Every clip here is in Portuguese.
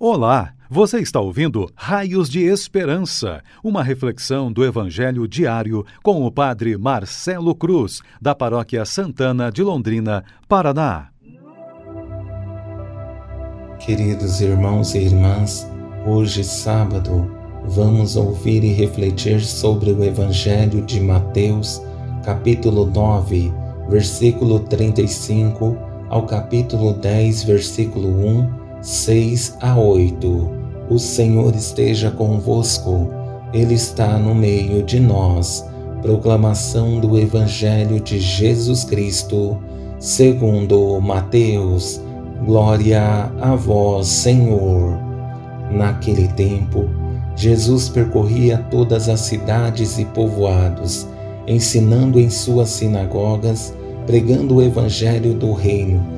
Olá, você está ouvindo Raios de Esperança, uma reflexão do Evangelho diário com o Padre Marcelo Cruz, da Paróquia Santana de Londrina, Paraná. Queridos irmãos e irmãs, hoje sábado, vamos ouvir e refletir sobre o Evangelho de Mateus, capítulo 9, versículo 35 ao capítulo 10, versículo 1 6 a 8. O Senhor esteja convosco, Ele está no meio de nós. Proclamação do Evangelho de Jesus Cristo, segundo Mateus. Glória a vós, Senhor. Naquele tempo, Jesus percorria todas as cidades e povoados, ensinando em suas sinagogas, pregando o Evangelho do Reino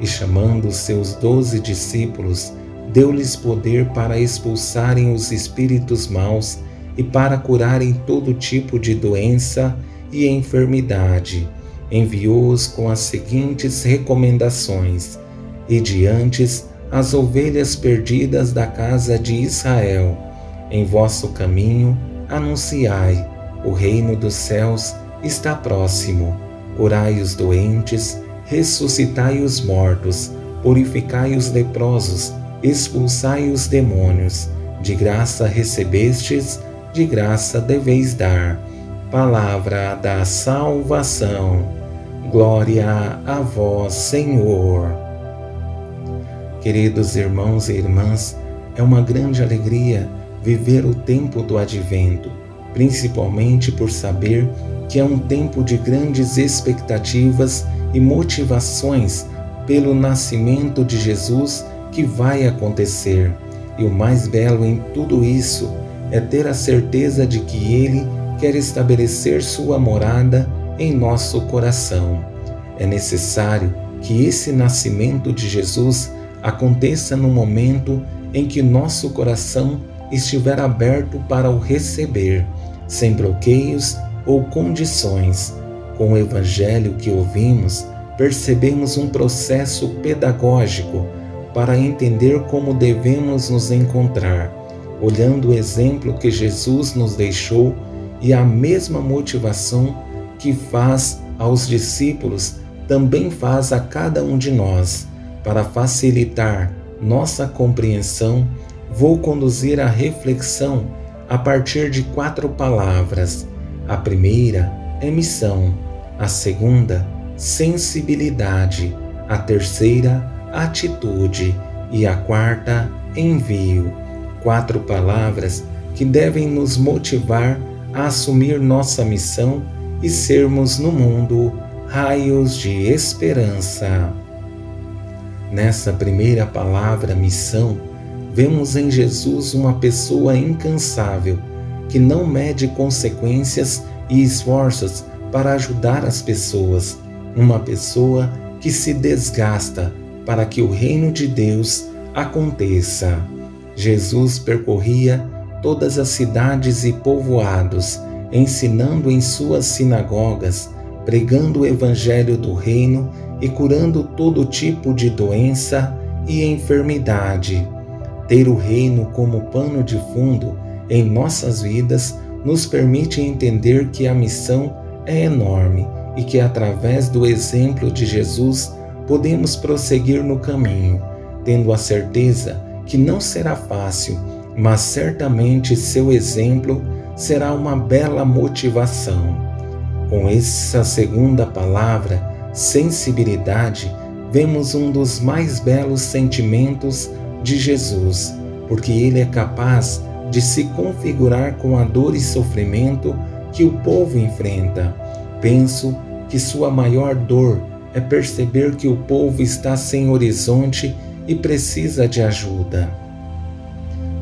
e chamando seus doze discípulos, deu-lhes poder para expulsarem os espíritos maus e para curarem todo tipo de doença e enfermidade. Enviou-os com as seguintes recomendações: E diante as ovelhas perdidas da casa de Israel. Em vosso caminho anunciai: o reino dos céus está próximo. Curai os doentes, ressuscitai os mortos, purificai os leprosos, expulsai os demônios. De graça recebestes, de graça deveis dar. Palavra da salvação. Glória a vós, Senhor. Queridos irmãos e irmãs, é uma grande alegria viver o tempo do advento, principalmente por saber que é um tempo de grandes expectativas e motivações pelo nascimento de Jesus que vai acontecer. E o mais belo em tudo isso é ter a certeza de que Ele quer estabelecer sua morada em nosso coração. É necessário que esse nascimento de Jesus aconteça no momento em que nosso coração estiver aberto para o receber, sem bloqueios ou condições com o Evangelho que ouvimos, percebemos um processo pedagógico para entender como devemos nos encontrar, olhando o exemplo que Jesus nos deixou e a mesma motivação que faz aos discípulos também faz a cada um de nós. Para facilitar nossa compreensão, vou conduzir a reflexão a partir de quatro palavras. A primeira é missão, a segunda, sensibilidade, a terceira, atitude e a quarta, envio. Quatro palavras que devem nos motivar a assumir nossa missão e sermos no mundo raios de esperança. Nessa primeira palavra, missão, vemos em Jesus uma pessoa incansável que não mede consequências e esforços para ajudar as pessoas, uma pessoa que se desgasta para que o reino de Deus aconteça. Jesus percorria todas as cidades e povoados, ensinando em suas sinagogas, pregando o evangelho do reino e curando todo tipo de doença e enfermidade. Ter o reino como pano de fundo em nossas vidas nos permite entender que a missão é enorme e que através do exemplo de Jesus podemos prosseguir no caminho, tendo a certeza que não será fácil, mas certamente seu exemplo será uma bela motivação. Com essa segunda palavra, sensibilidade, vemos um dos mais belos sentimentos de Jesus, porque ele é capaz de se configurar com a dor e sofrimento que o povo enfrenta. Penso que sua maior dor é perceber que o povo está sem horizonte e precisa de ajuda.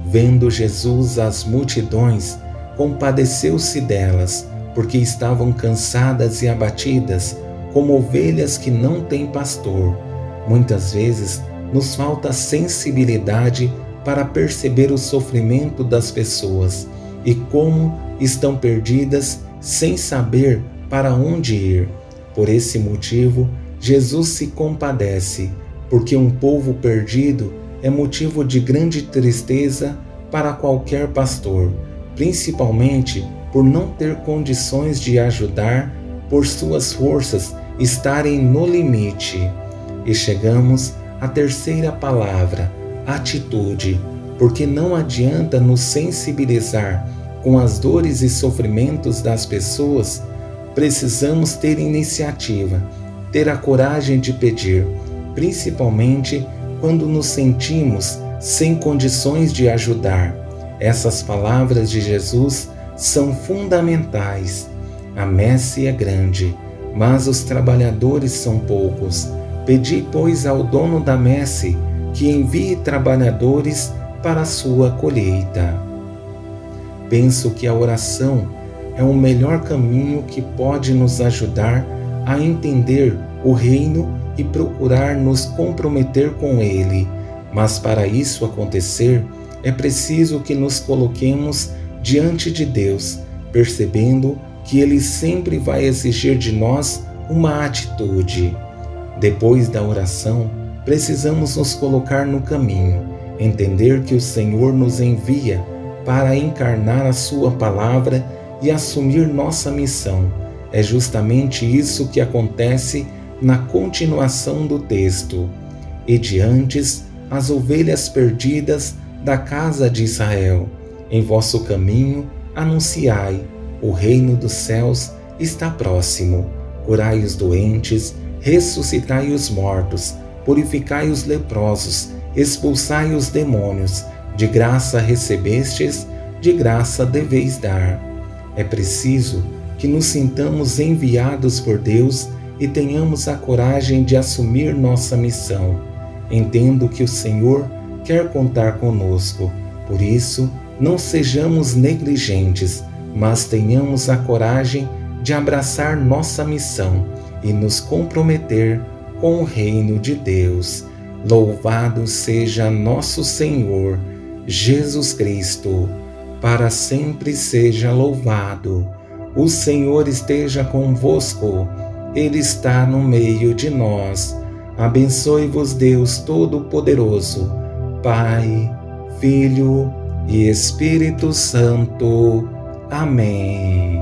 Vendo Jesus as multidões, compadeceu-se delas, porque estavam cansadas e abatidas, como ovelhas que não têm pastor. Muitas vezes nos falta sensibilidade para perceber o sofrimento das pessoas e como estão perdidas sem saber para onde ir. Por esse motivo, Jesus se compadece, porque um povo perdido é motivo de grande tristeza para qualquer pastor, principalmente por não ter condições de ajudar, por suas forças estarem no limite. E chegamos à terceira palavra, atitude, porque não adianta nos sensibilizar com as dores e sofrimentos das pessoas, precisamos ter iniciativa, ter a coragem de pedir, principalmente quando nos sentimos sem condições de ajudar. Essas palavras de Jesus são fundamentais. A messe é grande, mas os trabalhadores são poucos. Pedi, pois, ao dono da messe que envie trabalhadores para a sua colheita. Penso que a oração é o melhor caminho que pode nos ajudar a entender o reino e procurar nos comprometer com Ele. Mas para isso acontecer, é preciso que nos coloquemos diante de Deus, percebendo que Ele sempre vai exigir de nós uma atitude. Depois da oração, precisamos nos colocar no caminho, entender que o Senhor nos envia para encarnar a Sua palavra e assumir nossa missão. É justamente isso que acontece na continuação do texto. E diante as ovelhas perdidas da casa de Israel, em vosso caminho anunciai: o reino dos céus está próximo. Curai os doentes, ressuscitai os mortos, purificai os leprosos, expulsai os demônios. De graça recebestes, de graça deveis dar. É preciso que nos sintamos enviados por Deus e tenhamos a coragem de assumir nossa missão. Entendo que o Senhor quer contar conosco, por isso, não sejamos negligentes, mas tenhamos a coragem de abraçar nossa missão e nos comprometer com o reino de Deus. Louvado seja nosso Senhor Jesus Cristo, para sempre seja louvado. O Senhor esteja convosco ele está no meio de nós. Abençoe-vos, Deus Todo-Poderoso, Pai, Filho e Espírito Santo. Amém.